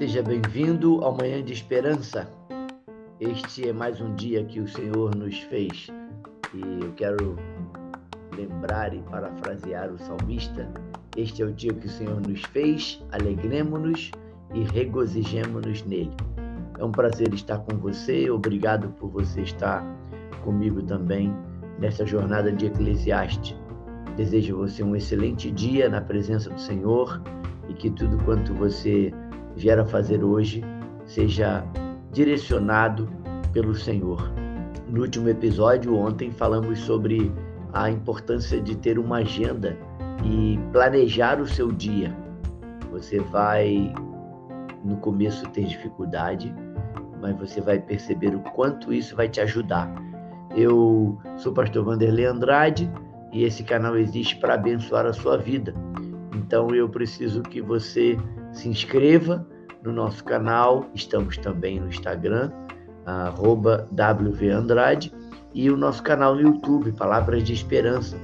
Seja bem-vindo ao Manhã de Esperança. Este é mais um dia que o Senhor nos fez e eu quero lembrar e parafrasear o salmista. Este é o dia que o Senhor nos fez, alegremos-nos e regozijemos-nos nele. É um prazer estar com você, obrigado por você estar comigo também nessa jornada de Eclesiastes. Desejo você um excelente dia na presença do Senhor e que tudo quanto você vier a fazer hoje seja direcionado pelo Senhor. No último episódio, ontem, falamos sobre a importância de ter uma agenda e planejar o seu dia. Você vai, no começo, ter dificuldade, mas você vai perceber o quanto isso vai te ajudar. Eu sou o pastor Vanderlei Andrade e esse canal existe para abençoar a sua vida. Então eu preciso que você se inscreva no nosso canal, estamos também no Instagram, arroba WVAndrade, e o nosso canal no YouTube, Palavras de Esperança.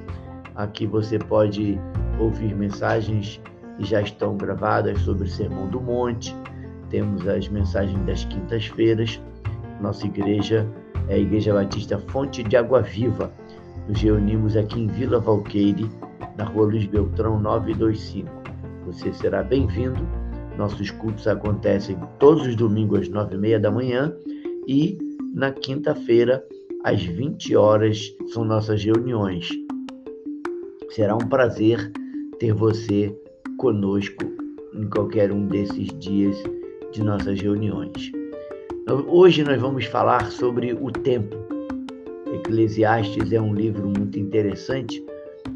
Aqui você pode ouvir mensagens que já estão gravadas sobre o Sermão do Monte, temos as mensagens das quintas-feiras. Nossa igreja é a Igreja Batista Fonte de Água Viva. Nos reunimos aqui em Vila Valqueire, na rua Luiz Beltrão 925. Você será bem-vindo. Nossos cultos acontecem todos os domingos às nove e meia da manhã e na quinta-feira às 20 horas são nossas reuniões. Será um prazer ter você conosco em qualquer um desses dias de nossas reuniões. Hoje nós vamos falar sobre o tempo. Eclesiastes é um livro muito interessante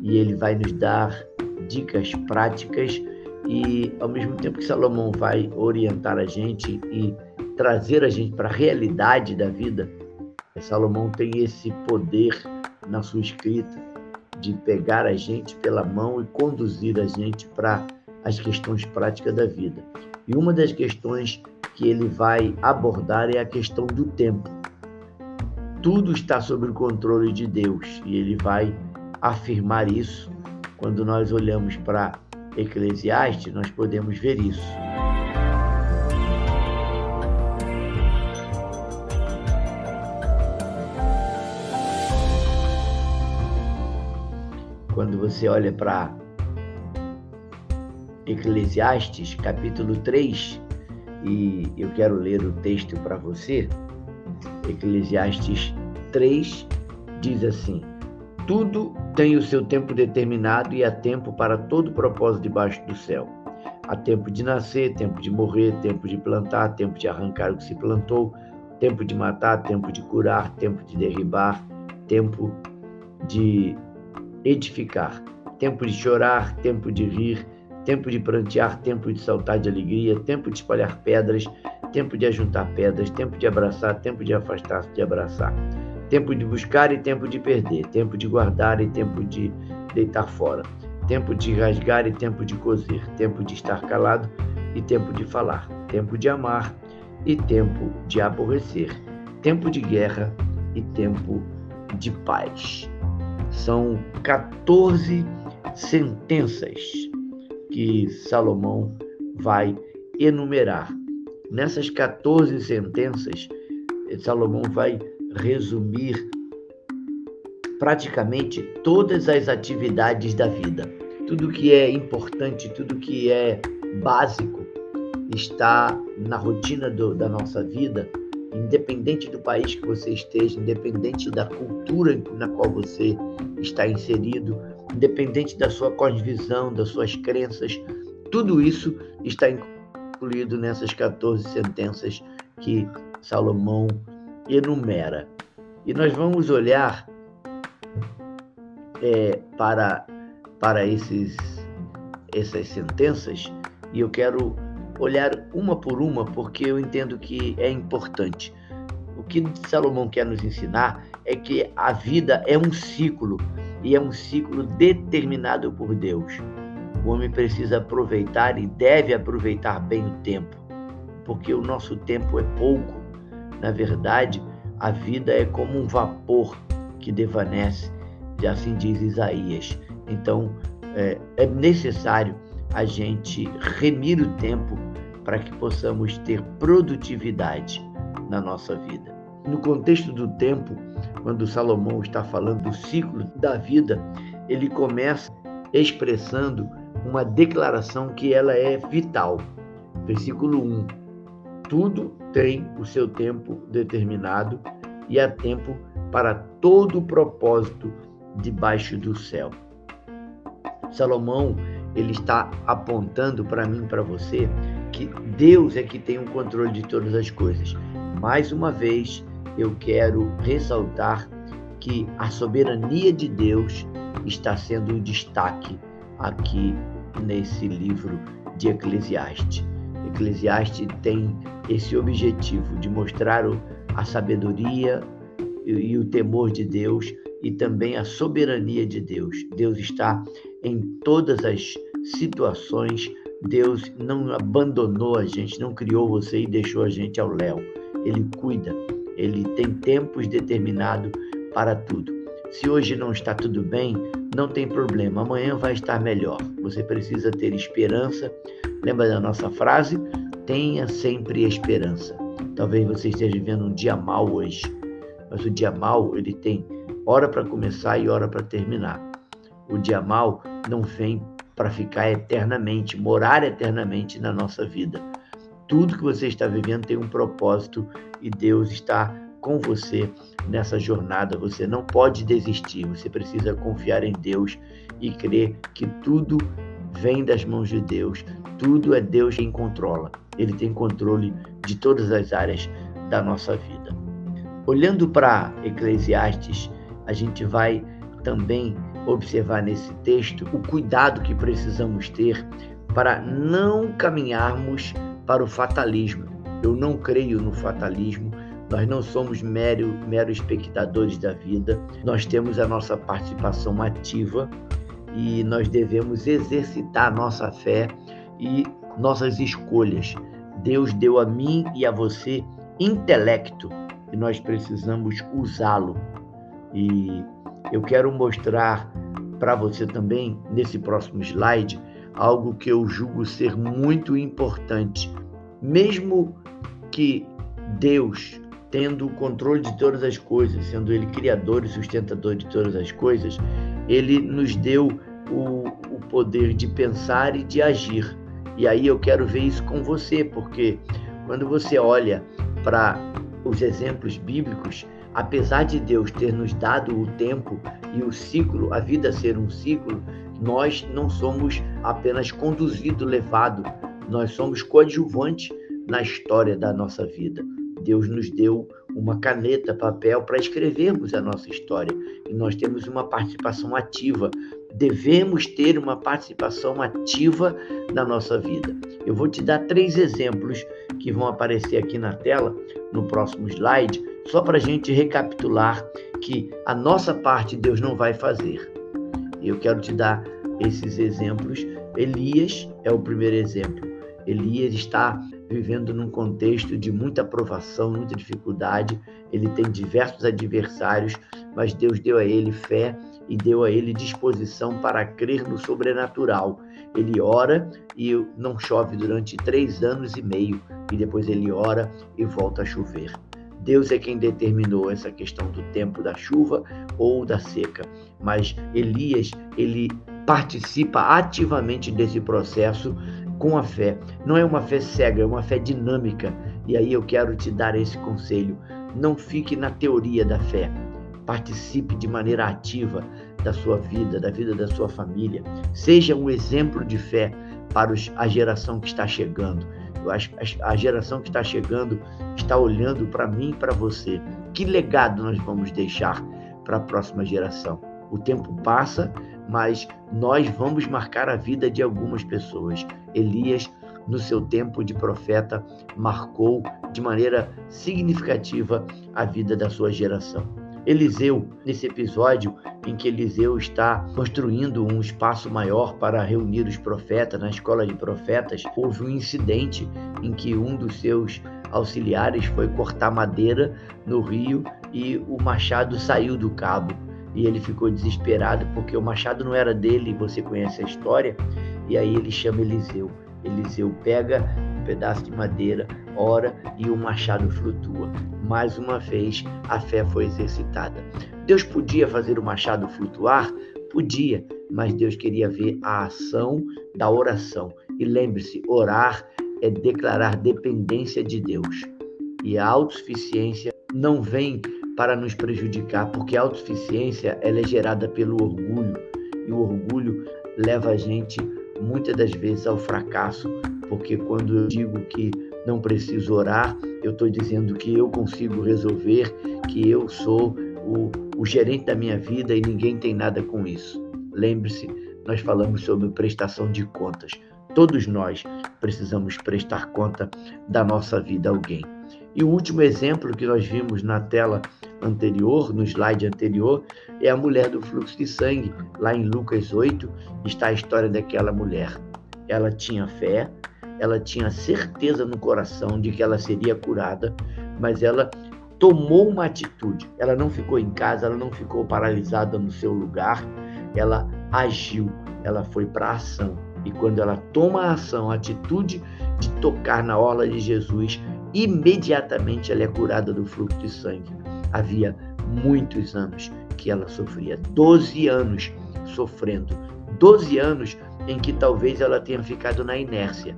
e ele vai nos dar dicas práticas e ao mesmo tempo que Salomão vai orientar a gente e trazer a gente para a realidade da vida, Salomão tem esse poder na sua escrita de pegar a gente pela mão e conduzir a gente para as questões práticas da vida. E uma das questões que ele vai abordar é a questão do tempo. Tudo está sob o controle de Deus e ele vai afirmar isso. Quando nós olhamos para Eclesiastes, nós podemos ver isso. Quando você olha para Eclesiastes, capítulo 3, e eu quero ler o texto para você. Eclesiastes 3 diz assim: Tudo tem o seu tempo determinado e há tempo para todo propósito debaixo do céu. Há tempo de nascer, tempo de morrer, tempo de plantar, tempo de arrancar o que se plantou, tempo de matar, tempo de curar, tempo de derribar, tempo de edificar, tempo de chorar, tempo de rir, tempo de prantear, tempo de saltar de alegria, tempo de espalhar pedras, tempo de ajuntar pedras, tempo de abraçar, tempo de afastar-se de abraçar, tempo de buscar e tempo de perder, tempo de guardar e tempo de deitar fora, tempo de rasgar e tempo de coser, tempo de estar calado e tempo de falar, tempo de amar e tempo de aborrecer, tempo de guerra e tempo de paz. São 14 sentenças que Salomão vai enumerar. Nessas 14 sentenças, Salomão vai resumir praticamente todas as atividades da vida. Tudo que é importante, tudo que é básico está na rotina do, da nossa vida, independente do país que você esteja, independente da cultura na qual você está inserido, independente da sua cosmovisão, das suas crenças, tudo isso está incluído nessas 14 sentenças que Salomão enumera. E nós vamos olhar é, para, para esses, essas sentenças e eu quero olhar uma por uma porque eu entendo que é importante. O que Salomão quer nos ensinar é que a vida é um ciclo e é um ciclo determinado por Deus. O homem precisa aproveitar e deve aproveitar bem o tempo, porque o nosso tempo é pouco. Na verdade, a vida é como um vapor que devanece, assim diz Isaías. Então, é, é necessário a gente remir o tempo para que possamos ter produtividade na nossa vida. No contexto do tempo, quando Salomão está falando do ciclo da vida, ele começa expressando uma declaração que ela é vital. Versículo 1. Tudo tem o seu tempo determinado e há tempo para todo o propósito debaixo do céu. Salomão, ele está apontando para mim, para você, que Deus é que tem o controle de todas as coisas. Mais uma vez, eu quero ressaltar que a soberania de Deus está sendo um destaque aqui nesse livro de Eclesiastes. Eclesiastes tem esse objetivo de mostrar a sabedoria e o temor de Deus e também a soberania de Deus. Deus está em todas as situações. Deus não abandonou a gente, não criou você e deixou a gente ao léu. Ele cuida, ele tem tempos determinados para tudo. Se hoje não está tudo bem, não tem problema, amanhã vai estar melhor. Você precisa ter esperança. Lembra da nossa frase? Tenha sempre esperança. Talvez você esteja vivendo um dia mal hoje, mas o dia mal ele tem hora para começar e hora para terminar. O dia mal não vem para ficar eternamente, morar eternamente na nossa vida. Tudo que você está vivendo tem um propósito e Deus está com você nessa jornada. Você não pode desistir, você precisa confiar em Deus e crer que tudo vem das mãos de Deus, tudo é Deus quem controla. Ele tem controle de todas as áreas da nossa vida. Olhando para Eclesiastes, a gente vai também observar nesse texto o cuidado que precisamos ter para não caminharmos para o fatalismo. Eu não creio no fatalismo. Nós não somos mero, mero espectadores da vida, nós temos a nossa participação ativa e nós devemos exercitar nossa fé e nossas escolhas. Deus deu a mim e a você intelecto e nós precisamos usá-lo. E eu quero mostrar para você também, nesse próximo slide, algo que eu julgo ser muito importante. Mesmo que Deus, tendo o controle de todas as coisas, sendo Ele criador e sustentador de todas as coisas, Ele nos deu o, o poder de pensar e de agir. E aí eu quero ver isso com você, porque quando você olha para os exemplos bíblicos, apesar de Deus ter nos dado o tempo e o ciclo, a vida ser um ciclo, nós não somos apenas conduzido, levado, nós somos coadjuvante na história da nossa vida. Deus nos deu uma caneta, papel para escrevermos a nossa história e nós temos uma participação ativa. Devemos ter uma participação ativa na nossa vida. Eu vou te dar três exemplos que vão aparecer aqui na tela no próximo slide só para a gente recapitular que a nossa parte Deus não vai fazer. Eu quero te dar esses exemplos. Elias é o primeiro exemplo. Elias está vivendo num contexto de muita provação, muita dificuldade. Ele tem diversos adversários, mas Deus deu a ele fé e deu a ele disposição para crer no sobrenatural. Ele ora e não chove durante três anos e meio, e depois ele ora e volta a chover. Deus é quem determinou essa questão do tempo da chuva ou da seca, mas Elias, ele participa ativamente desse processo com a fé. Não é uma fé cega, é uma fé dinâmica. E aí eu quero te dar esse conselho. Não fique na teoria da fé. Participe de maneira ativa da sua vida, da vida da sua família. Seja um exemplo de fé para a geração que está chegando. Que a geração que está chegando está olhando para mim e para você. Que legado nós vamos deixar para a próxima geração? O tempo passa, mas nós vamos marcar a vida de algumas pessoas. Elias, no seu tempo de profeta, marcou de maneira significativa a vida da sua geração. Eliseu, nesse episódio em que Eliseu está construindo um espaço maior para reunir os profetas na escola de profetas, houve um incidente em que um dos seus auxiliares foi cortar madeira no rio e o machado saiu do cabo. E ele ficou desesperado porque o machado não era dele, você conhece a história. E aí ele chama Eliseu. Eliseu pega pedaço de madeira, ora e o machado flutua. Mais uma vez, a fé foi exercitada. Deus podia fazer o machado flutuar? Podia, mas Deus queria ver a ação da oração. E lembre-se, orar é declarar dependência de Deus. E a autossuficiência não vem para nos prejudicar, porque a autossuficiência ela é gerada pelo orgulho. E o orgulho leva a gente muitas das vezes ao fracasso, porque quando eu digo que não preciso orar, eu estou dizendo que eu consigo resolver, que eu sou o, o gerente da minha vida e ninguém tem nada com isso. Lembre-se, nós falamos sobre prestação de contas. Todos nós precisamos prestar conta da nossa vida a alguém. E o último exemplo que nós vimos na tela anterior, no slide anterior, é a mulher do fluxo de sangue. Lá em Lucas 8 está a história daquela mulher. Ela tinha fé, ela tinha certeza no coração de que ela seria curada, mas ela tomou uma atitude. Ela não ficou em casa, ela não ficou paralisada no seu lugar, ela agiu, ela foi para a ação. E quando ela toma a ação, a atitude de tocar na orla de Jesus, imediatamente ela é curada do fluxo de sangue. Havia muitos anos que ela sofria, 12 anos sofrendo, 12 anos em que talvez ela tenha ficado na inércia.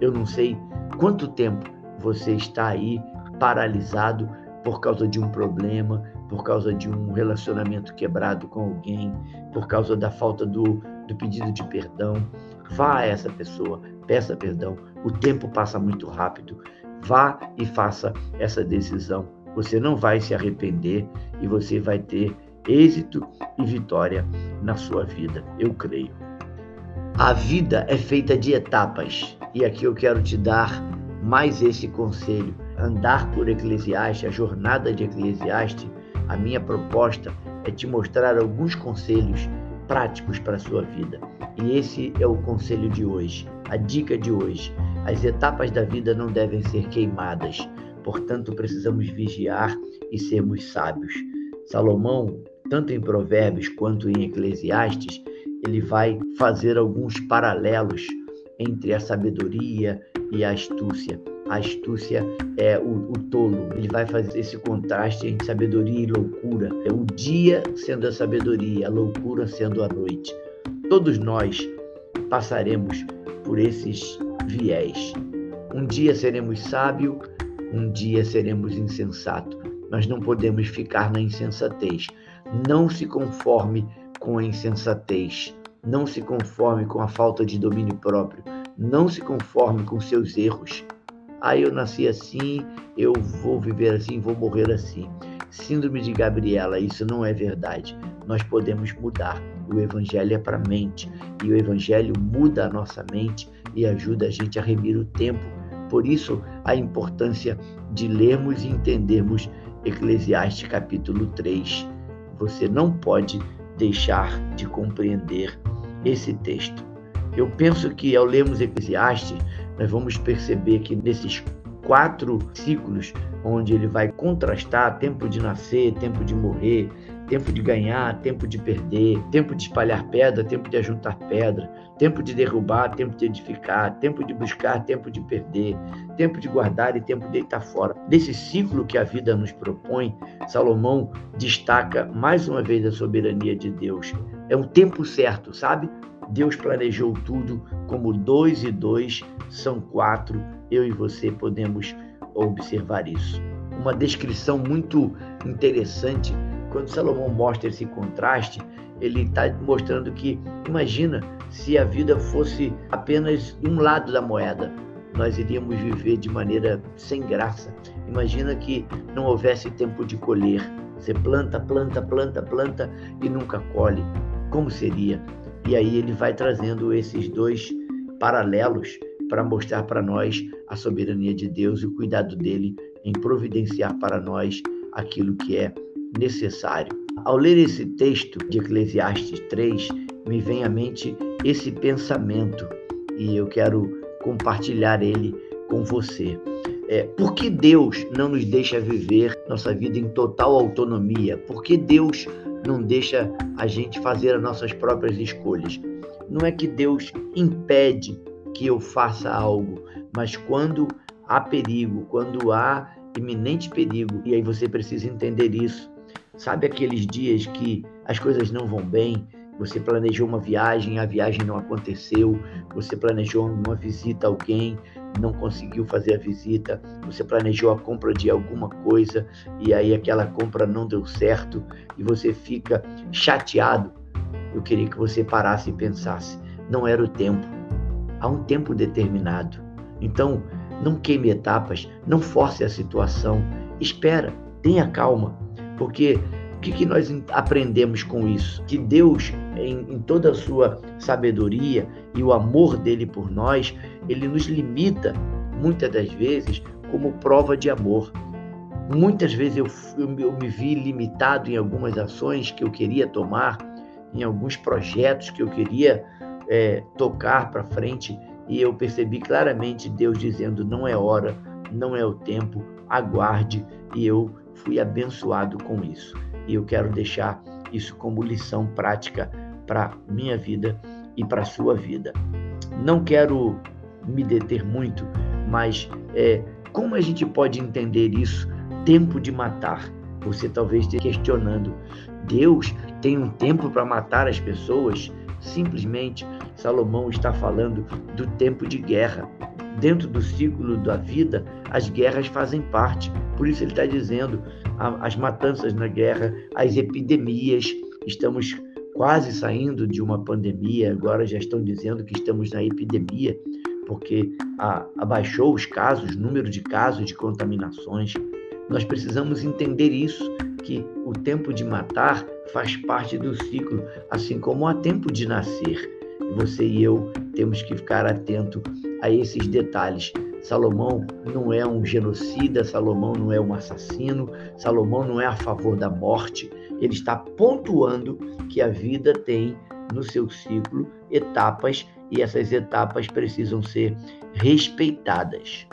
Eu não sei quanto tempo você está aí paralisado por causa de um problema, por causa de um relacionamento quebrado com alguém, por causa da falta do, do pedido de perdão. Vá a essa pessoa, peça perdão. O tempo passa muito rápido. Vá e faça essa decisão. Você não vai se arrepender e você vai ter êxito e vitória na sua vida. Eu creio. A vida é feita de etapas e aqui eu quero te dar mais esse conselho. Andar por Eclesiastes, a jornada de Eclesiastes, a minha proposta é te mostrar alguns conselhos práticos para a sua vida. E esse é o conselho de hoje, a dica de hoje. As etapas da vida não devem ser queimadas, portanto, precisamos vigiar e sermos sábios. Salomão, tanto em Provérbios quanto em Eclesiastes, ele vai fazer alguns paralelos entre a sabedoria e a astúcia. A astúcia é o, o, tolo. Ele vai fazer esse contraste entre sabedoria e loucura. É o dia sendo a sabedoria, a loucura sendo a noite. Todos nós passaremos por esses viés. Um dia seremos sábios, um dia seremos insensato. Nós não podemos ficar na insensatez. Não se conforme com a insensatez. Não se conforme com a falta de domínio próprio. Não se conforme com seus erros. Ah, eu nasci assim, eu vou viver assim, vou morrer assim. Síndrome de Gabriela, isso não é verdade. Nós podemos mudar. O evangelho é para a mente e o evangelho muda a nossa mente e ajuda a gente a remir o tempo. Por isso, a importância de lermos e entendermos Eclesiastes capítulo 3. Você não pode deixar de compreender esse texto. Eu penso que ao lermos Eclesiastes, nós vamos perceber que nesses quatro ciclos, onde ele vai contrastar tempo de nascer, tempo de morrer, tempo de ganhar, tempo de perder, tempo de espalhar pedra, tempo de ajuntar pedra, tempo de derrubar, tempo de edificar, tempo de buscar, tempo de perder, tempo de guardar e tempo de deitar fora. Desse ciclo que a vida nos propõe, Salomão destaca mais uma vez a soberania de Deus. É um tempo certo, sabe? Deus planejou tudo como dois e dois são quatro. Eu e você podemos observar isso. Uma descrição muito interessante quando Salomão mostra esse contraste, ele está mostrando que, imagina se a vida fosse apenas um lado da moeda, nós iríamos viver de maneira sem graça. Imagina que não houvesse tempo de colher. Você planta, planta, planta, planta e nunca colhe. Como seria? E aí ele vai trazendo esses dois paralelos para mostrar para nós a soberania de Deus e o cuidado dele em providenciar para nós aquilo que é necessário. Ao ler esse texto de Eclesiastes 3, me vem à mente esse pensamento e eu quero compartilhar ele com você. É, por que Deus não nos deixa viver nossa vida em total autonomia? Por que Deus não deixa a gente fazer as nossas próprias escolhas? Não é que Deus impede que eu faça algo, Mas quando há perigo, quando há iminente perigo, e aí você precisa entender isso. Sabe aqueles dias que as coisas não vão bem, você planejou uma viagem, a viagem não aconteceu, você planejou uma visita a alguém, não conseguiu fazer a visita, você planejou a compra de alguma coisa e aí aquela compra não deu certo e você fica chateado. Eu queria que você parasse e pensasse: não era o tempo, há um tempo determinado. Então, não queime etapas, não force a situação, espera, tenha calma, porque o que, que nós aprendemos com isso? Que Deus, em, em toda a sua sabedoria e o amor dele por nós, ele nos limita, muitas das vezes, como prova de amor. Muitas vezes eu, eu, eu me vi limitado em algumas ações que eu queria tomar, em alguns projetos que eu queria é, tocar para frente, e eu percebi claramente Deus dizendo: não é hora, não é o tempo, aguarde, e eu fui abençoado com isso e eu quero deixar isso como lição prática para minha vida e para sua vida. Não quero me deter muito, mas é, como a gente pode entender isso? Tempo de matar. Você talvez esteja questionando: Deus tem um tempo para matar as pessoas? Simplesmente, Salomão está falando do tempo de guerra. Dentro do ciclo da vida, as guerras fazem parte. Por isso, ele está dizendo: as matanças na guerra, as epidemias. Estamos quase saindo de uma pandemia, agora já estão dizendo que estamos na epidemia, porque abaixou os casos, o número de casos de contaminações. Nós precisamos entender isso, que o tempo de matar faz parte do ciclo, assim como há tempo de nascer. Você e eu temos que ficar atento a esses detalhes Salomão não é um genocida, Salomão não é um assassino, Salomão não é a favor da morte. Ele está pontuando que a vida tem no seu ciclo etapas e essas etapas precisam ser respeitadas.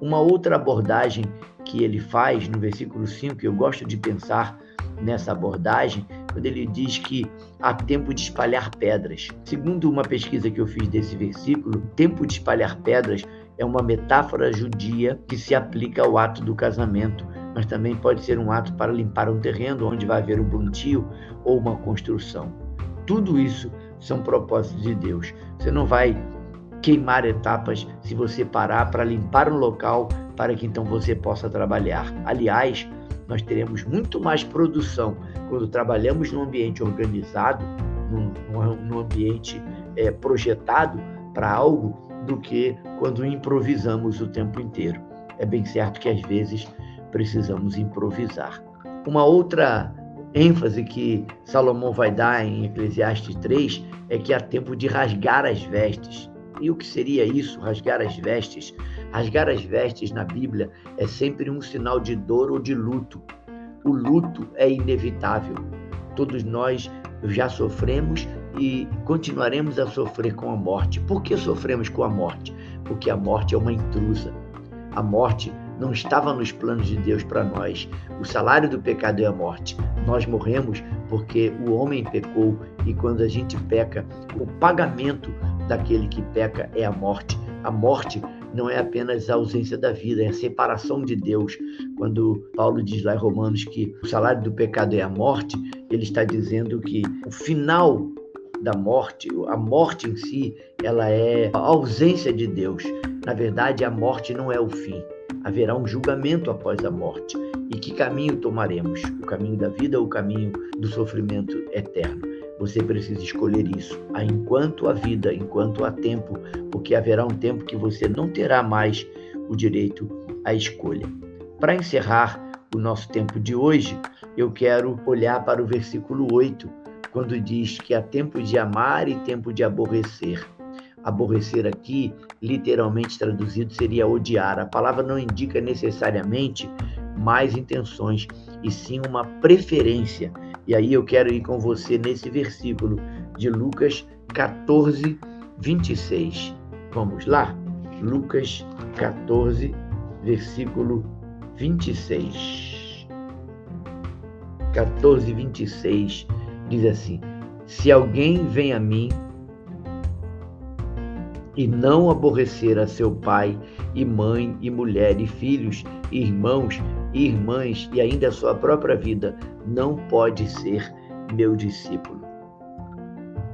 Uma outra abordagem que ele faz no versículo 5, eu gosto de pensar nessa abordagem, quando ele diz que há tempo de espalhar pedras. Segundo uma pesquisa que eu fiz desse versículo, tempo de espalhar pedras é uma metáfora judia que se aplica ao ato do casamento, mas também pode ser um ato para limpar um terreno onde vai haver um plantio ou uma construção. Tudo isso são propósitos de Deus. Você não vai queimar etapas se você parar para limpar um local para que então você possa trabalhar. Aliás, nós teremos muito mais produção quando trabalhamos num ambiente organizado, num, num ambiente é, projetado para algo do que quando improvisamos o tempo inteiro. É bem certo que às vezes precisamos improvisar. Uma outra ênfase que Salomão vai dar em Eclesiastes 3 é que há tempo de rasgar as vestes. E o que seria isso, rasgar as vestes? Rasgar as vestes na Bíblia é sempre um sinal de dor ou de luto. O luto é inevitável. Todos nós já sofremos e continuaremos a sofrer com a morte. Por que sofremos com a morte? Porque a morte é uma intrusa. A morte não estava nos planos de Deus para nós. O salário do pecado é a morte. Nós morremos porque o homem pecou e quando a gente peca, o pagamento daquele que peca é a morte. A morte não é apenas a ausência da vida, é a separação de Deus. Quando Paulo diz lá em Romanos que o salário do pecado é a morte, ele está dizendo que o final da morte, a morte em si, ela é a ausência de Deus. Na verdade, a morte não é o fim. Haverá um julgamento após a morte. E que caminho tomaremos? O caminho da vida ou o caminho do sofrimento eterno? Você precisa escolher isso. Enquanto a vida, enquanto há tempo, porque haverá um tempo que você não terá mais o direito à escolha. Para encerrar o nosso tempo de hoje, eu quero olhar para o versículo 8 quando diz que há tempo de amar e tempo de aborrecer. Aborrecer aqui, literalmente traduzido, seria odiar. A palavra não indica necessariamente mais intenções, e sim uma preferência. E aí eu quero ir com você nesse versículo de Lucas 14, 26. Vamos lá? Lucas 14, versículo 26. 14, 26 diz assim: Se alguém vem a mim e não aborrecer a seu pai e mãe e mulher e filhos, e irmãos e irmãs e ainda a sua própria vida, não pode ser meu discípulo.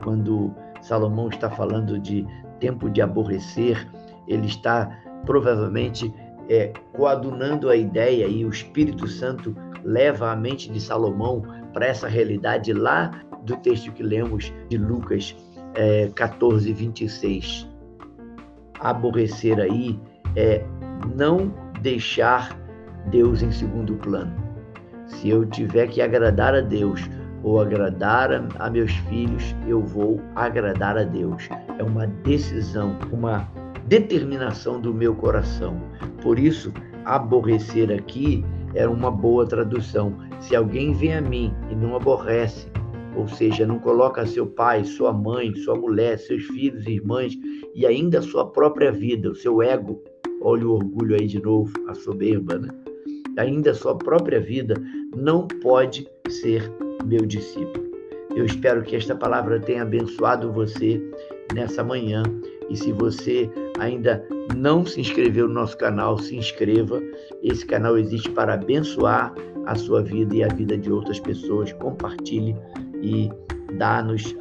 Quando Salomão está falando de tempo de aborrecer, ele está provavelmente é, coadunando a ideia e o Espírito Santo leva a mente de Salomão para essa realidade lá do texto que lemos de Lucas é, 14, 26. Aborrecer aí é não deixar Deus em segundo plano. Se eu tiver que agradar a Deus ou agradar a, meus filhos, eu vou agradar a Deus. É uma decisão, uma determinação do meu coração. Por isso, aborrecer aqui era uma boa tradução. Se alguém vem a mim e não aborrece, ou seja, não coloca seu pai, sua mãe, sua mulher, seus filhos, irmãs e ainda sua própria vida, o seu ego, olha o orgulho aí de novo, a soberba, né? Ainda sua própria vida não pode ser meu discípulo. Eu espero que esta palavra tenha abençoado você nessa manhã e se você ainda não se inscreveu no nosso canal, se inscreva. Esse canal existe para abençoar a sua vida e a vida de outras pessoas. Compartilhe e dá-nos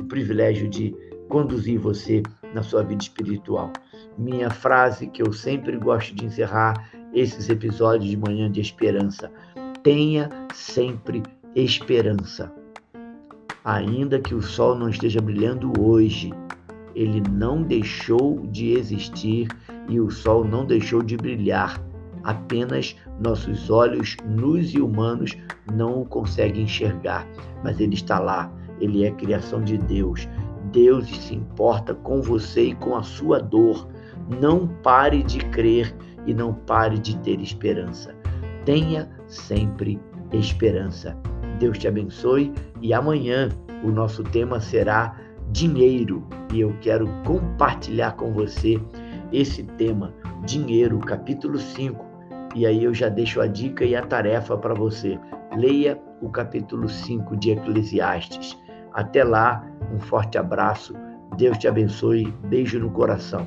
o privilégio de conduzir você na sua vida espiritual. Minha frase que eu sempre gosto de encerrar esses episódios de Manhã de Esperança: tenha sempre esperança. Ainda que o sol não esteja brilhando hoje, ele não deixou de existir e o sol não deixou de brilhar. Apenas nossos olhos nus e humanos não o conseguem enxergar, mas ele está lá. Ele é criação de Deus. Deus se importa com você e com a sua dor. Não pare de crer e não pare de ter esperança. Tenha sempre esperança. Deus te abençoe e amanhã o nosso tema será dinheiro e eu quero compartilhar com você esse tema, dinheiro, capítulo 5. E aí eu já deixo a dica e a tarefa para você. Leia o capítulo 5 de Eclesiastes. Até lá, um forte abraço. Deus te abençoe. Beijo no coração.